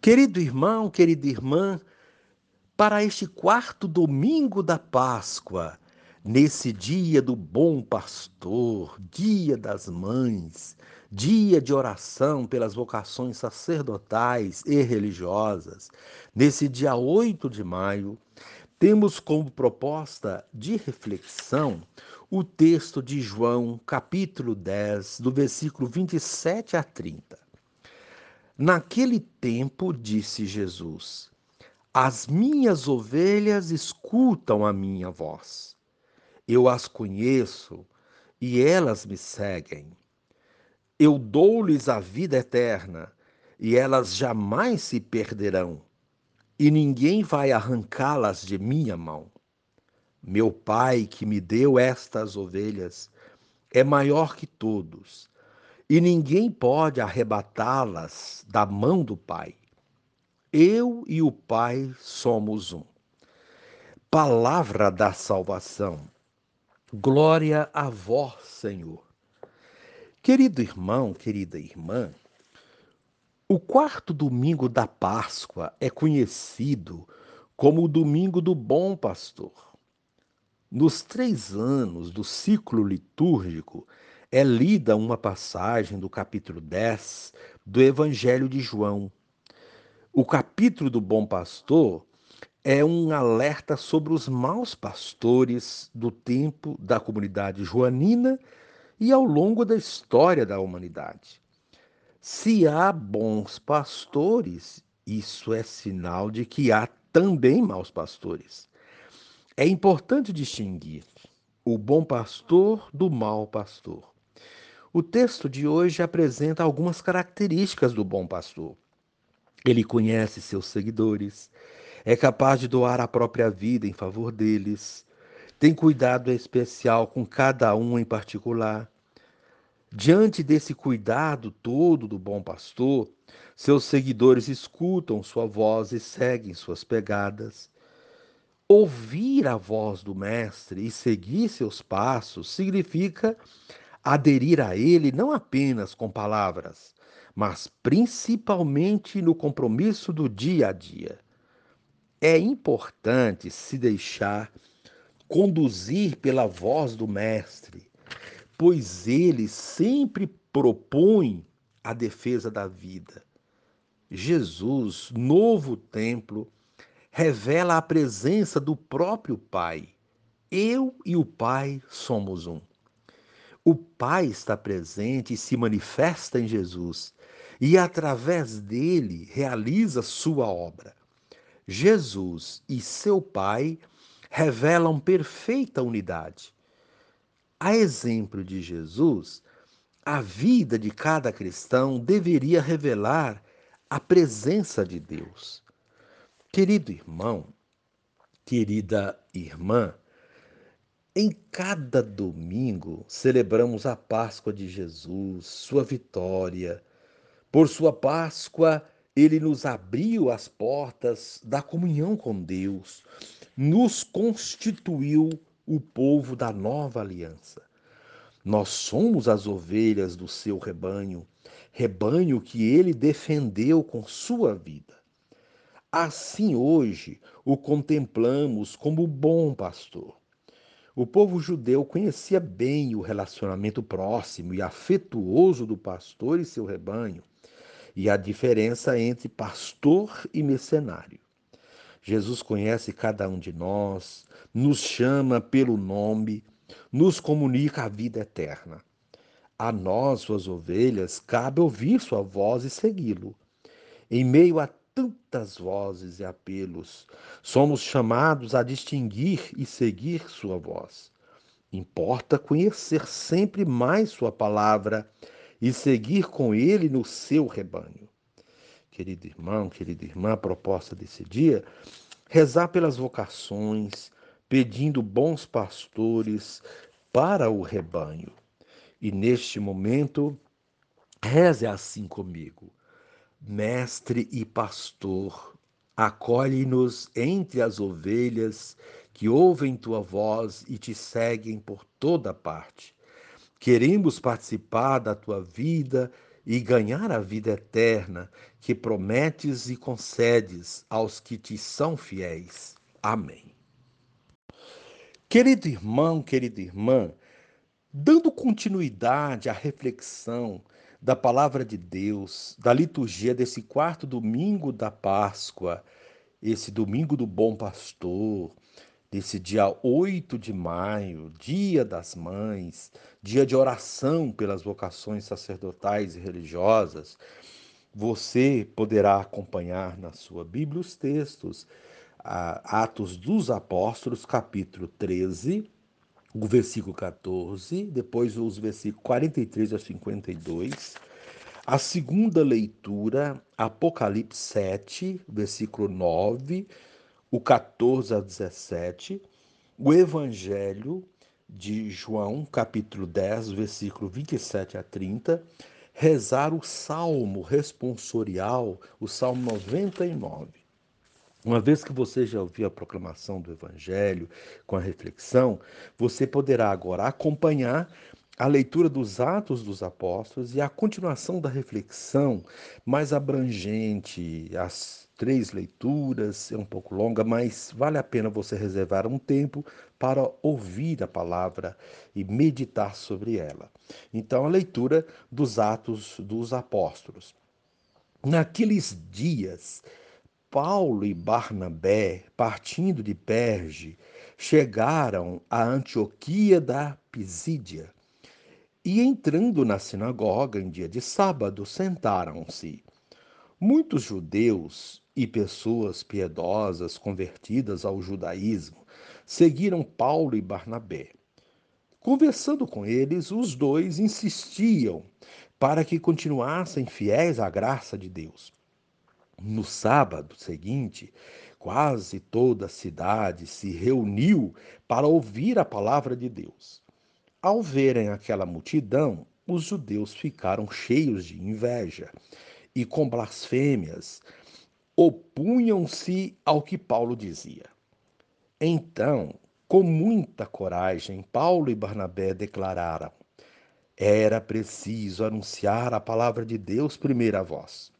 Querido irmão, querida irmã, para este quarto domingo da Páscoa, nesse dia do bom pastor, dia das mães, dia de oração pelas vocações sacerdotais e religiosas, nesse dia 8 de maio, temos como proposta de reflexão o texto de João, capítulo 10, do versículo 27 a 30. Naquele tempo, disse Jesus: As minhas ovelhas escutam a minha voz. Eu as conheço e elas me seguem. Eu dou-lhes a vida eterna e elas jamais se perderão e ninguém vai arrancá-las de minha mão. Meu Pai, que me deu estas ovelhas, é maior que todos, e ninguém pode arrebatá-las da mão do Pai. Eu e o Pai somos um. Palavra da salvação. Glória a vós, Senhor. Querido irmão, querida irmã, o quarto domingo da Páscoa é conhecido como o Domingo do Bom Pastor. Nos três anos do ciclo litúrgico, é lida uma passagem do capítulo 10 do Evangelho de João. O capítulo do Bom Pastor é um alerta sobre os maus pastores do tempo da comunidade joanina e ao longo da história da humanidade. Se há bons pastores, isso é sinal de que há também maus pastores. É importante distinguir o bom pastor do mau pastor. O texto de hoje apresenta algumas características do bom pastor. Ele conhece seus seguidores, é capaz de doar a própria vida em favor deles, tem cuidado especial com cada um em particular, Diante desse cuidado todo do bom pastor, seus seguidores escutam sua voz e seguem suas pegadas. Ouvir a voz do Mestre e seguir seus passos significa aderir a ele não apenas com palavras, mas principalmente no compromisso do dia a dia. É importante se deixar conduzir pela voz do Mestre pois ele sempre propõe a defesa da vida. Jesus, novo templo, revela a presença do próprio Pai. Eu e o Pai somos um. O Pai está presente e se manifesta em Jesus, e através dele realiza sua obra. Jesus e seu Pai revelam perfeita unidade. A exemplo de Jesus, a vida de cada cristão deveria revelar a presença de Deus. Querido irmão, querida irmã, em cada domingo celebramos a Páscoa de Jesus, sua vitória. Por sua Páscoa, ele nos abriu as portas da comunhão com Deus, nos constituiu o povo da nova aliança. Nós somos as ovelhas do seu rebanho, rebanho que ele defendeu com sua vida. Assim hoje o contemplamos como bom pastor. O povo judeu conhecia bem o relacionamento próximo e afetuoso do pastor e seu rebanho, e a diferença entre pastor e mercenário. Jesus conhece cada um de nós, nos chama pelo nome, nos comunica a vida eterna. A nós, suas ovelhas, cabe ouvir sua voz e segui-lo. Em meio a tantas vozes e apelos, somos chamados a distinguir e seguir sua voz. Importa conhecer sempre mais sua palavra e seguir com ele no seu rebanho querido irmão, querida irmã, a proposta desse dia, rezar pelas vocações, pedindo bons pastores para o rebanho. E neste momento, reze assim comigo. Mestre e pastor, acolhe-nos entre as ovelhas que ouvem tua voz e te seguem por toda parte. Queremos participar da tua vida e ganhar a vida eterna que prometes e concedes aos que te são fiéis. Amém. Querido irmão, querida irmã, dando continuidade à reflexão da palavra de Deus, da liturgia desse quarto domingo da Páscoa, esse domingo do Bom Pastor, desse dia 8 de maio, dia das mães, dia de oração pelas vocações sacerdotais e religiosas, você poderá acompanhar na sua Bíblia os textos, Atos dos Apóstolos, capítulo 13, o versículo 14, depois os versículos 43 a 52. A segunda leitura, Apocalipse 7, versículo 9, o 14 a 17. O Evangelho de João, capítulo 10, versículo 27 a 30. Rezar o salmo responsorial, o salmo 99. Uma vez que você já ouviu a proclamação do Evangelho com a reflexão, você poderá agora acompanhar a leitura dos Atos dos Apóstolos e a continuação da reflexão mais abrangente. As três leituras é um pouco longa, mas vale a pena você reservar um tempo para ouvir a palavra e meditar sobre ela. Então, a leitura dos Atos dos Apóstolos. Naqueles dias, Paulo e Barnabé, partindo de Perge, chegaram à Antioquia da Pisídia e, entrando na sinagoga em dia de sábado, sentaram-se. Muitos judeus e pessoas piedosas convertidas ao judaísmo seguiram Paulo e Barnabé. Conversando com eles, os dois insistiam para que continuassem fiéis à graça de Deus. No sábado seguinte, quase toda a cidade se reuniu para ouvir a palavra de Deus. Ao verem aquela multidão, os judeus ficaram cheios de inveja e, com blasfêmias, opunham-se ao que Paulo dizia. Então, com muita coragem, Paulo e Barnabé declararam: era preciso anunciar a palavra de Deus primeiro vós.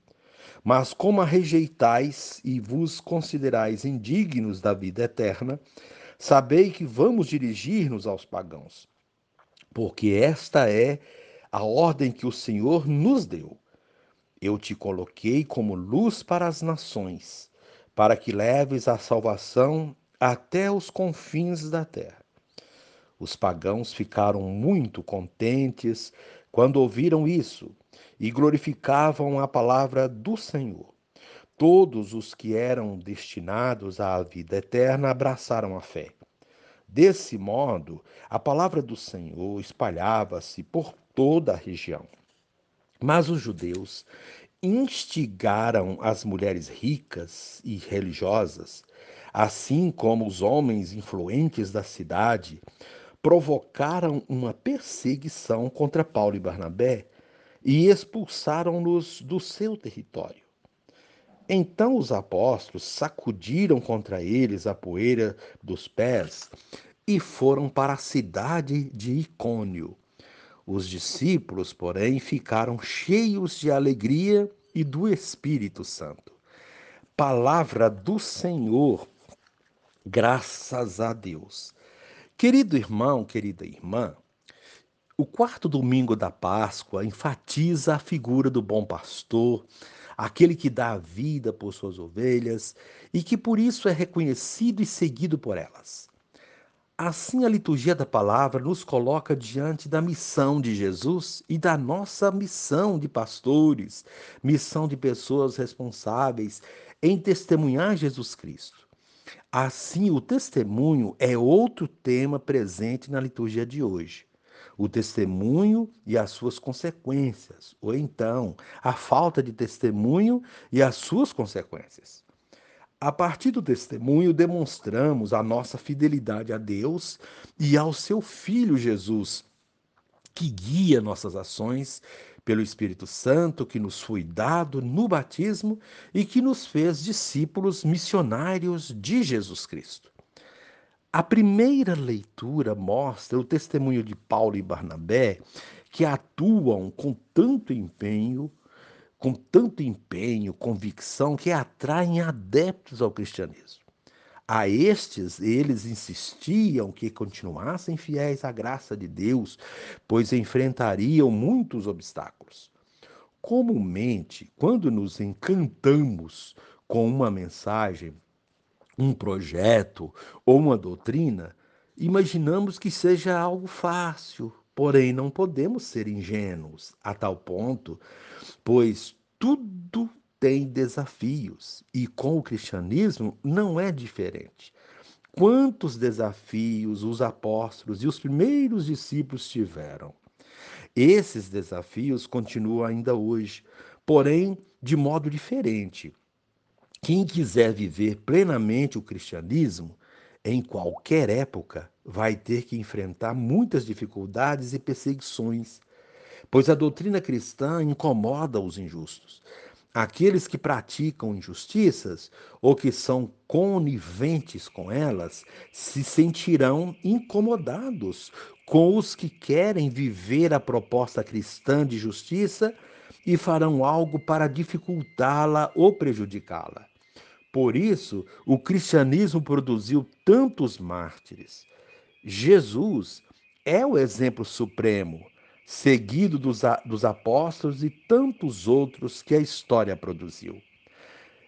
Mas como a rejeitais e vos considerais indignos da vida eterna, sabei que vamos dirigir-nos aos pagãos. Porque esta é a ordem que o Senhor nos deu. Eu te coloquei como luz para as nações, para que leves a salvação até os confins da terra. Os pagãos ficaram muito contentes quando ouviram isso e glorificavam a palavra do Senhor. Todos os que eram destinados à vida eterna abraçaram a fé. Desse modo, a palavra do Senhor espalhava-se por toda a região. Mas os judeus instigaram as mulheres ricas e religiosas, assim como os homens influentes da cidade, provocaram uma perseguição contra Paulo e Barnabé e expulsaram-nos do seu território. Então os apóstolos sacudiram contra eles a poeira dos pés e foram para a cidade de Icônio. Os discípulos, porém, ficaram cheios de alegria e do Espírito Santo. Palavra do Senhor, graças a Deus. Querido irmão, querida irmã, o quarto domingo da Páscoa enfatiza a figura do bom pastor, aquele que dá a vida por suas ovelhas e que por isso é reconhecido e seguido por elas. Assim, a liturgia da palavra nos coloca diante da missão de Jesus e da nossa missão de pastores, missão de pessoas responsáveis em testemunhar Jesus Cristo. Assim, o testemunho é outro tema presente na liturgia de hoje o testemunho e as suas consequências, ou então a falta de testemunho e as suas consequências. A partir do testemunho, demonstramos a nossa fidelidade a Deus e ao seu Filho Jesus, que guia nossas ações pelo Espírito Santo que nos foi dado no batismo e que nos fez discípulos missionários de Jesus Cristo. A primeira leitura mostra o testemunho de Paulo e Barnabé, que atuam com tanto empenho, com tanto empenho, convicção, que atraem adeptos ao cristianismo. A estes, eles insistiam que continuassem fiéis à graça de Deus, pois enfrentariam muitos obstáculos. Comumente, quando nos encantamos com uma mensagem, um projeto ou uma doutrina, imaginamos que seja algo fácil, porém não podemos ser ingênuos a tal ponto, pois tudo tem desafios e com o cristianismo não é diferente. Quantos desafios os apóstolos e os primeiros discípulos tiveram? Esses desafios continuam ainda hoje, porém de modo diferente. Quem quiser viver plenamente o cristianismo, em qualquer época, vai ter que enfrentar muitas dificuldades e perseguições, pois a doutrina cristã incomoda os injustos. Aqueles que praticam injustiças ou que são coniventes com elas se sentirão incomodados com os que querem viver a proposta cristã de justiça e farão algo para dificultá-la ou prejudicá-la. Por isso, o cristianismo produziu tantos mártires. Jesus é o exemplo supremo, seguido dos, dos apóstolos e tantos outros que a história produziu.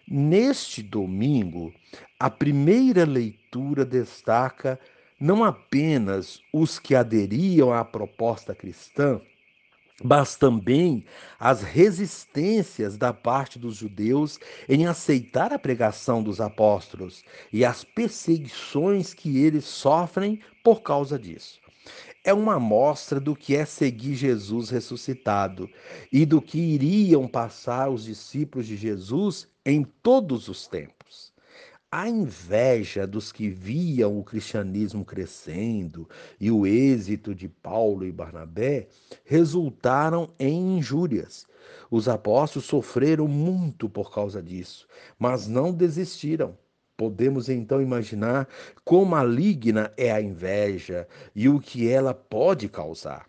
Neste domingo, a primeira leitura destaca não apenas os que aderiam à proposta cristã, mas também as resistências da parte dos judeus em aceitar a pregação dos apóstolos e as perseguições que eles sofrem por causa disso. É uma amostra do que é seguir Jesus ressuscitado e do que iriam passar os discípulos de Jesus em todos os tempos. A inveja dos que viam o cristianismo crescendo e o êxito de Paulo e Barnabé resultaram em injúrias. Os apóstolos sofreram muito por causa disso, mas não desistiram. Podemos então imaginar quão maligna é a inveja e o que ela pode causar.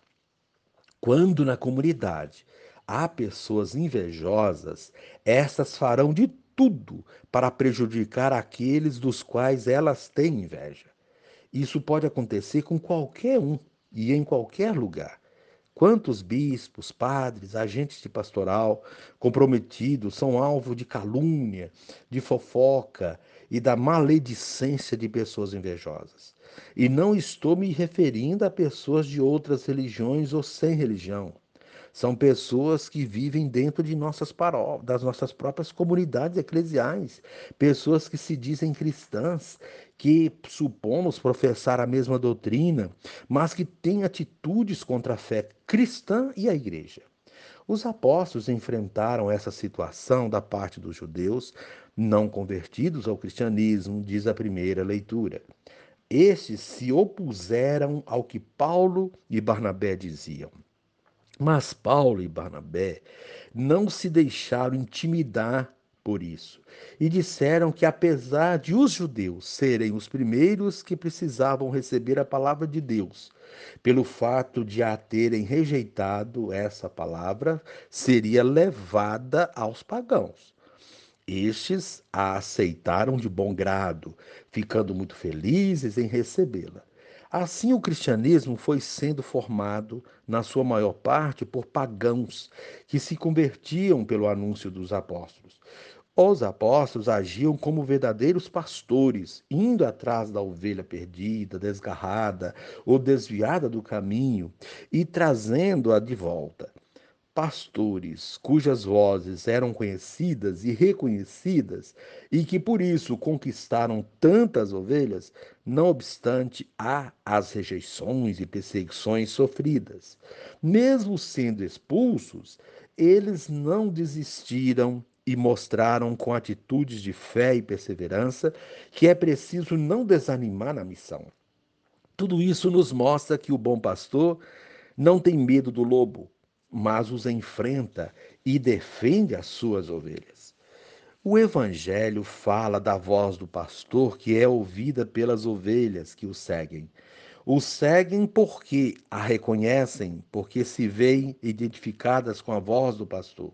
Quando na comunidade há pessoas invejosas, estas farão de tudo para prejudicar aqueles dos quais elas têm inveja. Isso pode acontecer com qualquer um e em qualquer lugar. Quantos bispos, padres, agentes de pastoral comprometidos são alvo de calúnia, de fofoca e da maledicência de pessoas invejosas? E não estou me referindo a pessoas de outras religiões ou sem religião. São pessoas que vivem dentro de nossas paróquias, das nossas próprias comunidades eclesiais, pessoas que se dizem cristãs, que supomos professar a mesma doutrina, mas que têm atitudes contra a fé cristã e a igreja. Os apóstolos enfrentaram essa situação da parte dos judeus não convertidos ao cristianismo, diz a primeira leitura. Estes se opuseram ao que Paulo e Barnabé diziam. Mas Paulo e Barnabé não se deixaram intimidar por isso e disseram que, apesar de os judeus serem os primeiros que precisavam receber a palavra de Deus, pelo fato de a terem rejeitado, essa palavra seria levada aos pagãos. Estes a aceitaram de bom grado, ficando muito felizes em recebê-la. Assim, o cristianismo foi sendo formado, na sua maior parte, por pagãos que se convertiam pelo anúncio dos apóstolos. Os apóstolos agiam como verdadeiros pastores, indo atrás da ovelha perdida, desgarrada ou desviada do caminho e trazendo-a de volta pastores cujas vozes eram conhecidas e reconhecidas e que por isso conquistaram tantas ovelhas, não obstante há as rejeições e perseguições sofridas. Mesmo sendo expulsos, eles não desistiram e mostraram com atitudes de fé e perseverança que é preciso não desanimar na missão. Tudo isso nos mostra que o bom pastor não tem medo do lobo, mas os enfrenta e defende as suas ovelhas. O Evangelho fala da voz do pastor que é ouvida pelas ovelhas que o seguem. O seguem porque a reconhecem, porque se veem identificadas com a voz do pastor.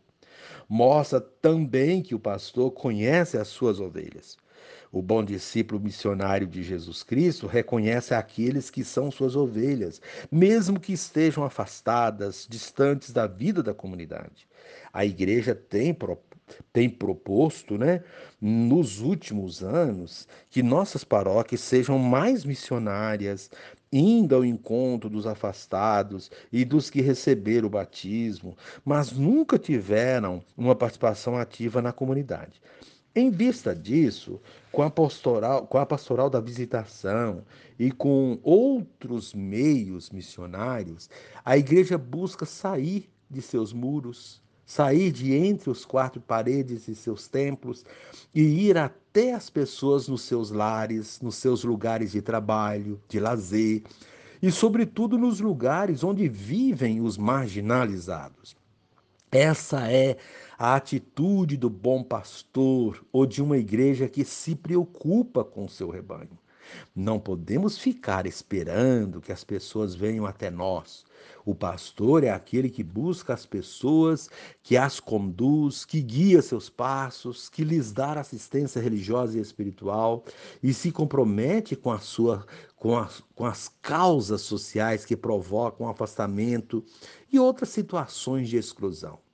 Mostra também que o pastor conhece as suas ovelhas. O bom discípulo missionário de Jesus Cristo reconhece aqueles que são suas ovelhas, mesmo que estejam afastadas, distantes da vida da comunidade. A igreja tem tem proposto, né, nos últimos anos, que nossas paróquias sejam mais missionárias, indo ao encontro dos afastados e dos que receberam o batismo, mas nunca tiveram uma participação ativa na comunidade. Em vista disso, com a, pastoral, com a pastoral da visitação e com outros meios missionários, a igreja busca sair de seus muros, sair de entre os quatro paredes de seus templos e ir até as pessoas nos seus lares, nos seus lugares de trabalho, de lazer e, sobretudo, nos lugares onde vivem os marginalizados. Essa é a atitude do bom pastor ou de uma igreja que se preocupa com o seu rebanho. Não podemos ficar esperando que as pessoas venham até nós. O pastor é aquele que busca as pessoas, que as conduz, que guia seus passos, que lhes dá assistência religiosa e espiritual e se compromete com a sua com as, com as causas sociais que provocam afastamento e outras situações de exclusão.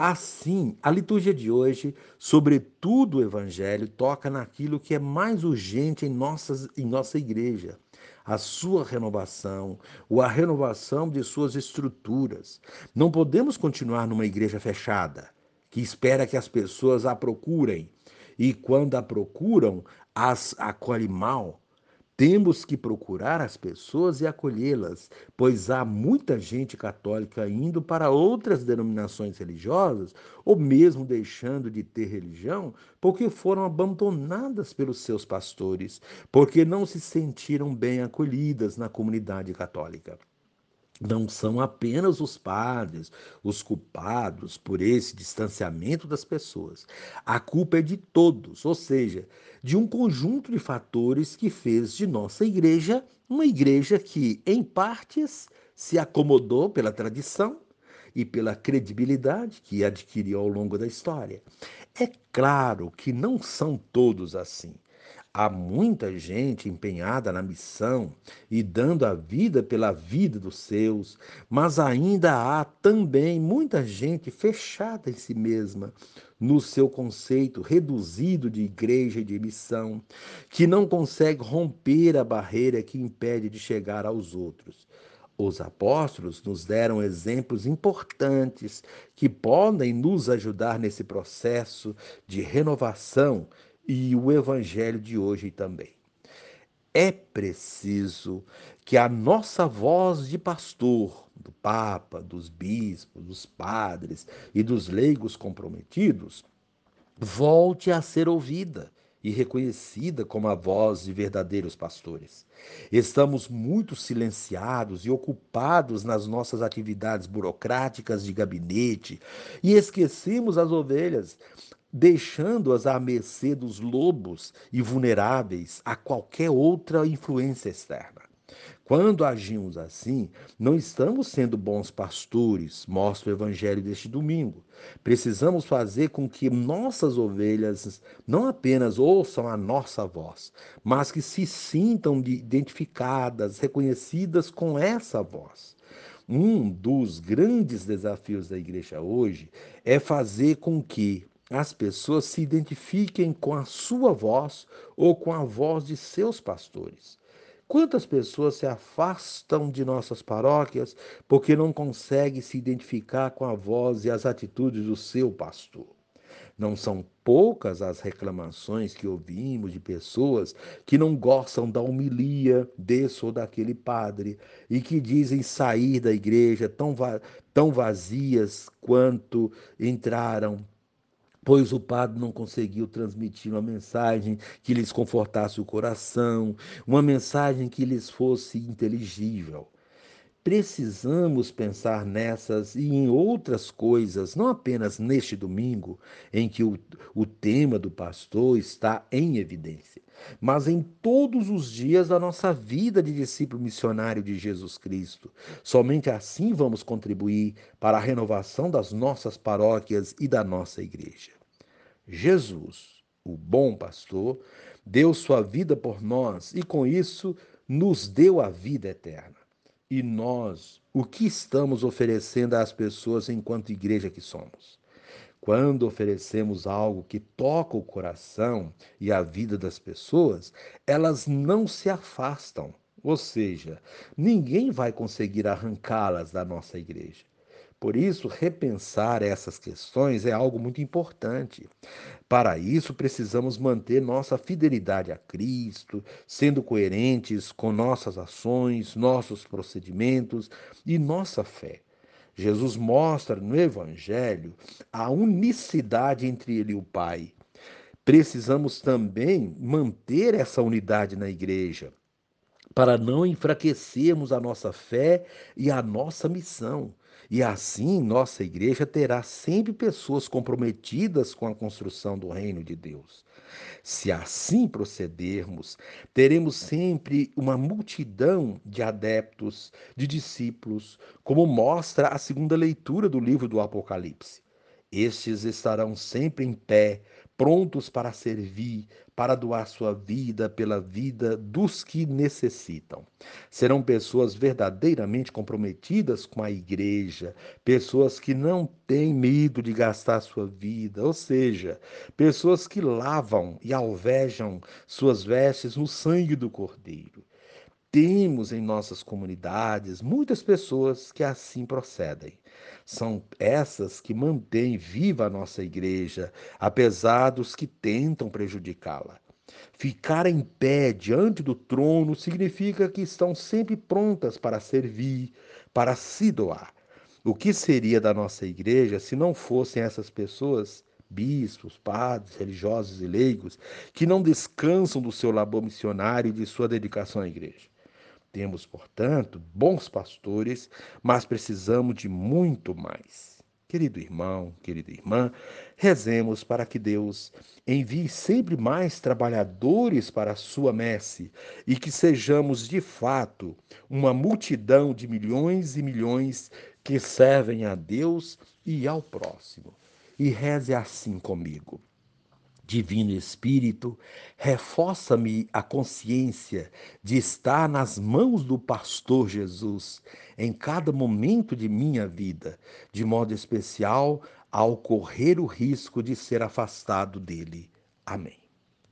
Assim, a liturgia de hoje, sobretudo o Evangelho, toca naquilo que é mais urgente em, nossas, em nossa igreja, a sua renovação, ou a renovação de suas estruturas. Não podemos continuar numa igreja fechada, que espera que as pessoas a procurem, e quando a procuram, as acolhe mal, temos que procurar as pessoas e acolhê-las, pois há muita gente católica indo para outras denominações religiosas, ou mesmo deixando de ter religião, porque foram abandonadas pelos seus pastores, porque não se sentiram bem acolhidas na comunidade católica não são apenas os padres os culpados por esse distanciamento das pessoas. A culpa é de todos, ou seja, de um conjunto de fatores que fez de nossa igreja uma igreja que, em partes, se acomodou pela tradição e pela credibilidade que adquiriu ao longo da história. É claro que não são todos assim. Há muita gente empenhada na missão e dando a vida pela vida dos seus, mas ainda há também muita gente fechada em si mesma, no seu conceito reduzido de igreja e de missão, que não consegue romper a barreira que impede de chegar aos outros. Os apóstolos nos deram exemplos importantes que podem nos ajudar nesse processo de renovação e o evangelho de hoje também. É preciso que a nossa voz de pastor, do Papa, dos bispos, dos padres e dos leigos comprometidos, volte a ser ouvida e reconhecida como a voz de verdadeiros pastores. Estamos muito silenciados e ocupados nas nossas atividades burocráticas de gabinete e esquecemos as ovelhas, deixando-as à mercê dos lobos e vulneráveis a qualquer outra influência externa. Quando agimos assim, não estamos sendo bons pastores, mostra o evangelho deste domingo. Precisamos fazer com que nossas ovelhas não apenas ouçam a nossa voz, mas que se sintam identificadas, reconhecidas com essa voz. Um dos grandes desafios da igreja hoje é fazer com que as pessoas se identifiquem com a sua voz ou com a voz de seus pastores. Quantas pessoas se afastam de nossas paróquias porque não conseguem se identificar com a voz e as atitudes do seu pastor? Não são poucas as reclamações que ouvimos de pessoas que não gostam da homilia desse ou daquele padre e que dizem sair da igreja tão, va tão vazias quanto entraram pois o padre não conseguiu transmitir uma mensagem que lhes confortasse o coração, uma mensagem que lhes fosse inteligível. precisamos pensar nessas e em outras coisas, não apenas neste domingo, em que o, o tema do pastor está em evidência, mas em todos os dias da nossa vida de discípulo missionário de Jesus Cristo. Somente assim vamos contribuir para a renovação das nossas paróquias e da nossa igreja. Jesus, o bom pastor, deu sua vida por nós e com isso nos deu a vida eterna. E nós, o que estamos oferecendo às pessoas enquanto igreja que somos? Quando oferecemos algo que toca o coração e a vida das pessoas, elas não se afastam. Ou seja, ninguém vai conseguir arrancá-las da nossa igreja. Por isso, repensar essas questões é algo muito importante. Para isso, precisamos manter nossa fidelidade a Cristo, sendo coerentes com nossas ações, nossos procedimentos e nossa fé. Jesus mostra no Evangelho a unicidade entre ele e o Pai. Precisamos também manter essa unidade na igreja, para não enfraquecermos a nossa fé e a nossa missão. E assim, nossa igreja terá sempre pessoas comprometidas com a construção do reino de Deus. Se assim procedermos, teremos sempre uma multidão de adeptos, de discípulos, como mostra a segunda leitura do livro do Apocalipse. Estes estarão sempre em pé, prontos para servir, para doar sua vida pela vida dos que necessitam. Serão pessoas verdadeiramente comprometidas com a igreja, pessoas que não têm medo de gastar sua vida, ou seja, pessoas que lavam e alvejam suas vestes no sangue do Cordeiro. Temos em nossas comunidades muitas pessoas que assim procedem. São essas que mantêm viva a nossa igreja, apesar dos que tentam prejudicá-la. Ficar em pé diante do trono significa que estão sempre prontas para servir, para se doar. O que seria da nossa igreja se não fossem essas pessoas bispos, padres, religiosos e leigos, que não descansam do seu labor missionário e de sua dedicação à igreja. Temos, portanto, bons pastores, mas precisamos de muito mais. Querido irmão, querida irmã, rezemos para que Deus envie sempre mais trabalhadores para a sua messe e que sejamos de fato uma multidão de milhões e milhões que servem a Deus e ao próximo. E reze assim comigo. Divino Espírito, reforça-me a consciência de estar nas mãos do Pastor Jesus em cada momento de minha vida, de modo especial ao correr o risco de ser afastado dele. Amém.